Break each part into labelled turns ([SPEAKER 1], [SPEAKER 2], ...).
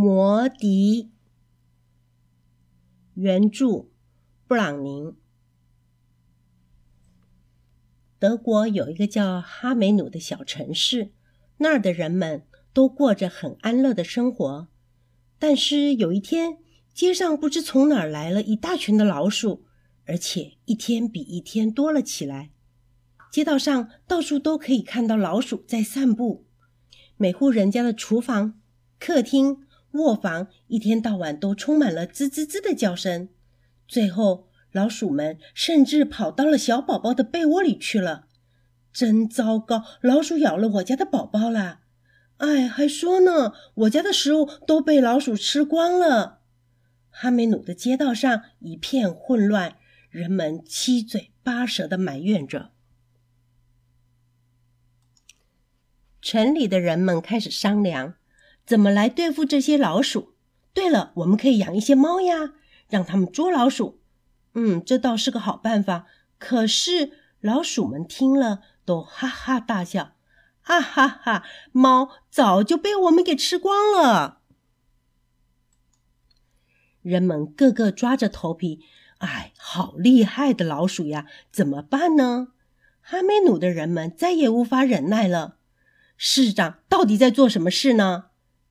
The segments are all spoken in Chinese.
[SPEAKER 1] 魔笛，原著布朗宁。德国有一个叫哈梅努的小城市，那儿的人们都过着很安乐的生活。但是有一天，街上不知从哪儿来了一大群的老鼠，而且一天比一天多了起来。街道上到处都可以看到老鼠在散步，每户人家的厨房、客厅。卧房一天到晚都充满了吱吱吱的叫声，最后老鼠们甚至跑到了小宝宝的被窝里去了。真糟糕！老鼠咬了我家的宝宝啦！哎，还说呢，我家的食物都被老鼠吃光了。哈梅努的街道上一片混乱，人们七嘴八舌的埋怨着。城里的人们开始商量。怎么来对付这些老鼠？对了，我们可以养一些猫呀，让它们捉老鼠。嗯，这倒是个好办法。可是老鼠们听了都哈哈大笑，啊哈哈！猫早就被我们给吃光了。人们个个抓着头皮，哎，好厉害的老鼠呀！怎么办呢？哈梅努的人们再也无法忍耐了。市长到底在做什么事呢？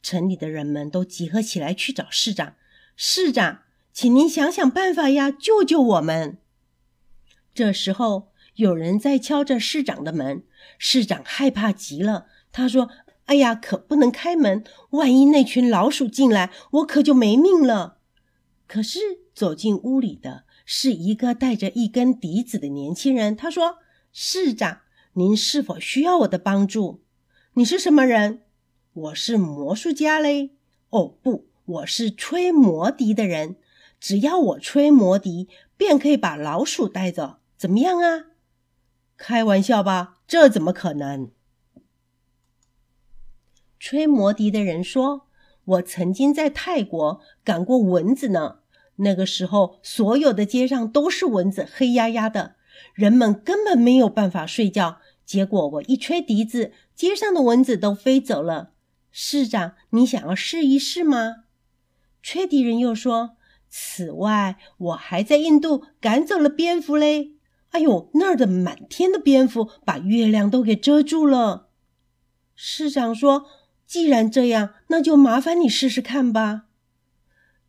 [SPEAKER 1] 城里的人们都集合起来去找市长。市长，请您想想办法呀，救救我们！这时候，有人在敲着市长的门。市长害怕极了，他说：“哎呀，可不能开门，万一那群老鼠进来，我可就没命了。”可是走进屋里的是一个带着一根笛子的年轻人。他说：“市长，您是否需要我的帮助？你是什么人？”我是魔术家嘞！哦不，我是吹魔笛的人。只要我吹魔笛，便可以把老鼠带走。怎么样啊？开玩笑吧？这怎么可能？吹魔笛的人说：“我曾经在泰国赶过蚊子呢。那个时候，所有的街上都是蚊子，黑压压的，人们根本没有办法睡觉。结果我一吹笛子，街上的蚊子都飞走了。”市长，你想要试一试吗？吹笛人又说：“此外，我还在印度赶走了蝙蝠嘞。哎呦，那儿的满天的蝙蝠把月亮都给遮住了。”市长说：“既然这样，那就麻烦你试试看吧。”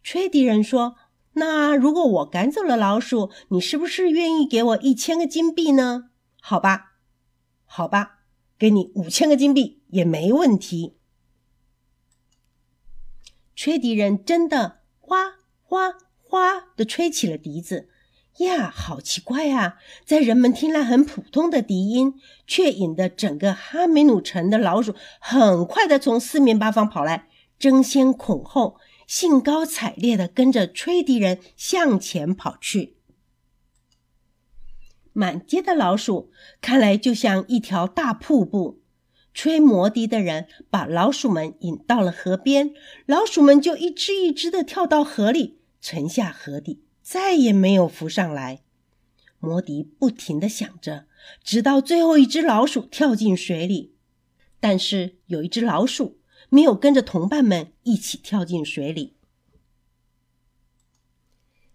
[SPEAKER 1] 吹笛人说：“那如果我赶走了老鼠，你是不是愿意给我一千个金币呢？”“好吧，好吧，给你五千个金币也没问题。”吹笛人真的哗哗哗的吹起了笛子呀，好奇怪啊！在人们听来很普通的笛音，却引得整个哈梅努城的老鼠很快的从四面八方跑来，争先恐后、兴高采烈的跟着吹笛人向前跑去。满街的老鼠看来就像一条大瀑布。吹魔笛的人把老鼠们引到了河边，老鼠们就一只一只的跳到河里，沉下河底，再也没有浮上来。魔笛不停的响着，直到最后一只老鼠跳进水里。但是有一只老鼠没有跟着同伴们一起跳进水里。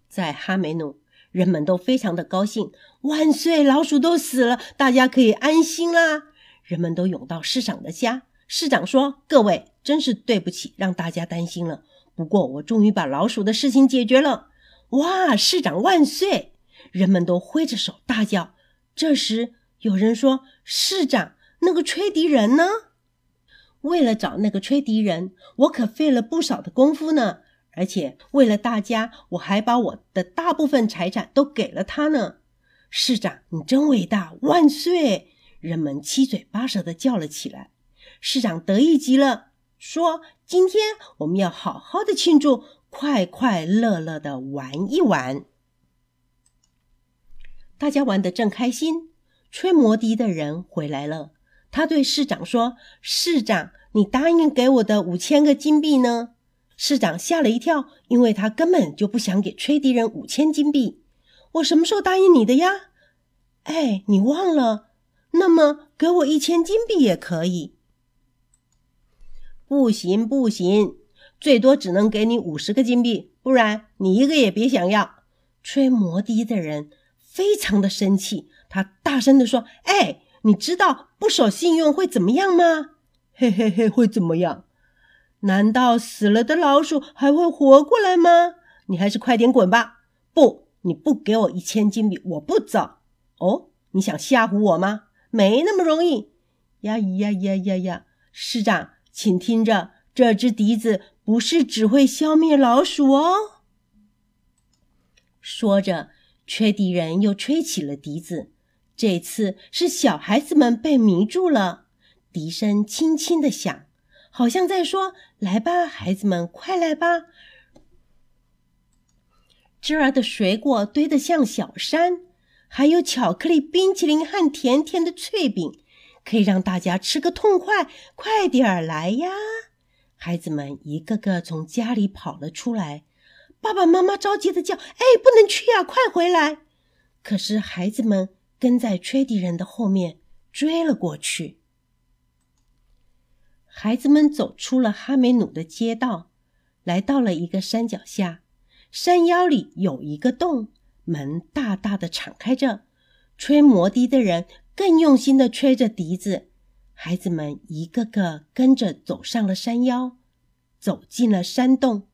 [SPEAKER 1] 在哈梅努，人们都非常的高兴，万岁！老鼠都死了，大家可以安心啦。人们都涌到市长的家。市长说：“各位，真是对不起，让大家担心了。不过，我终于把老鼠的事情解决了。”哇！市长万岁！人们都挥着手大叫。这时，有人说：“市长，那个吹笛人呢？”为了找那个吹笛人，我可费了不少的功夫呢。而且，为了大家，我还把我的大部分财产都给了他呢。市长，你真伟大！万岁！人们七嘴八舌的叫了起来，市长得意极了，说：“今天我们要好好的庆祝，快快乐乐的玩一玩。”大家玩得正开心，吹魔笛的人回来了。他对市长说：“市长，你答应给我的五千个金币呢？”市长吓了一跳，因为他根本就不想给吹笛人五千金币。我什么时候答应你的呀？哎，你忘了？那么，给我一千金币也可以。不行，不行！最多只能给你五十个金币，不然你一个也别想要。”吹摩的的人非常的生气，他大声的说：“哎，你知道不守信用会怎么样吗？嘿嘿嘿，会怎么样？难道死了的老鼠还会活过来吗？你还是快点滚吧！不，你不给我一千金币，我不走。哦，你想吓唬我吗？没那么容易。呀呀呀呀呀！市长，请听着，这只笛子不是只会消灭老鼠哦。”说着，吹笛人又吹起了笛子。这次是小孩子们被迷住了，笛声轻轻的响，好像在说：“来吧，孩子们，快来吧！”这儿的水果堆得像小山，还有巧克力冰淇淋和甜甜的脆饼，可以让大家吃个痛快。快点儿来呀！孩子们一个个从家里跑了出来。爸爸妈妈着急的叫：“哎，不能去呀，快回来！”可是孩子们跟在吹笛人的后面追了过去。孩子们走出了哈梅努的街道，来到了一个山脚下，山腰里有一个洞，门大大的敞开着。吹魔笛的人更用心的吹着笛子。孩子们一个个跟着走上了山腰，走进了山洞。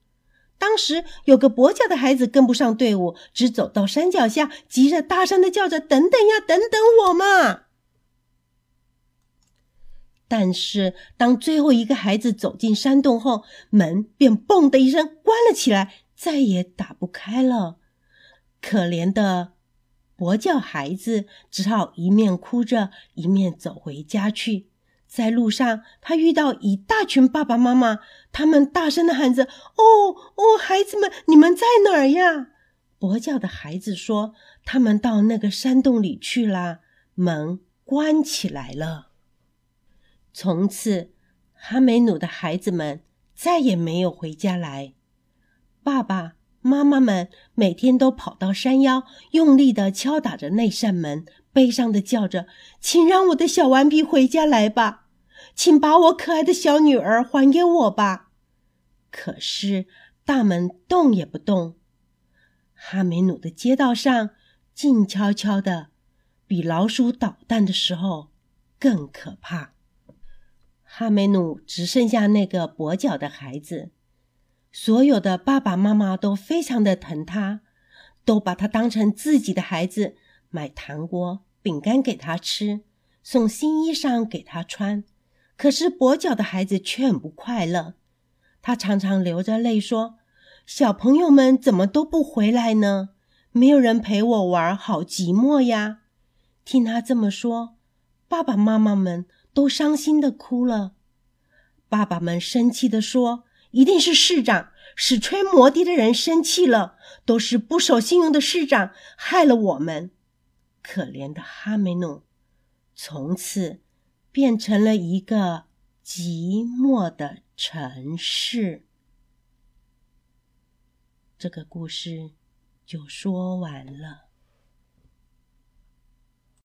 [SPEAKER 1] 当时有个跛脚的孩子跟不上队伍，只走到山脚下，急着大声的叫着：“等等呀，等等我嘛！”但是当最后一个孩子走进山洞后，门便“嘣”的一声关了起来，再也打不开了。可怜的跛脚孩子只好一面哭着，一面走回家去。在路上，他遇到一大群爸爸妈妈，他们大声的喊着：“哦哦，孩子们，你们在哪儿呀？”跛脚的孩子说：“他们到那个山洞里去了，门关起来了。”从此，哈梅努的孩子们再也没有回家来。爸爸妈妈们每天都跑到山腰，用力的敲打着那扇门。悲伤的叫着：“请让我的小顽皮回家来吧，请把我可爱的小女儿还给我吧。”可是大门动也不动。哈梅努的街道上静悄悄的，比老鼠捣蛋的时候更可怕。哈梅努只剩下那个跛脚的孩子，所有的爸爸妈妈都非常的疼他，都把他当成自己的孩子。买糖果、饼干给他吃，送新衣裳给他穿。可是跛脚的孩子却很不快乐，他常常流着泪说：“小朋友们怎么都不回来呢？没有人陪我玩，好寂寞呀！”听他这么说，爸爸妈妈们都伤心的哭了。爸爸们生气的说：“一定是市长使吹摩的的人生气了，都是不守信用的市长害了我们。”可怜的哈梅努，从此变成了一个寂寞的城市。这个故事就说完了。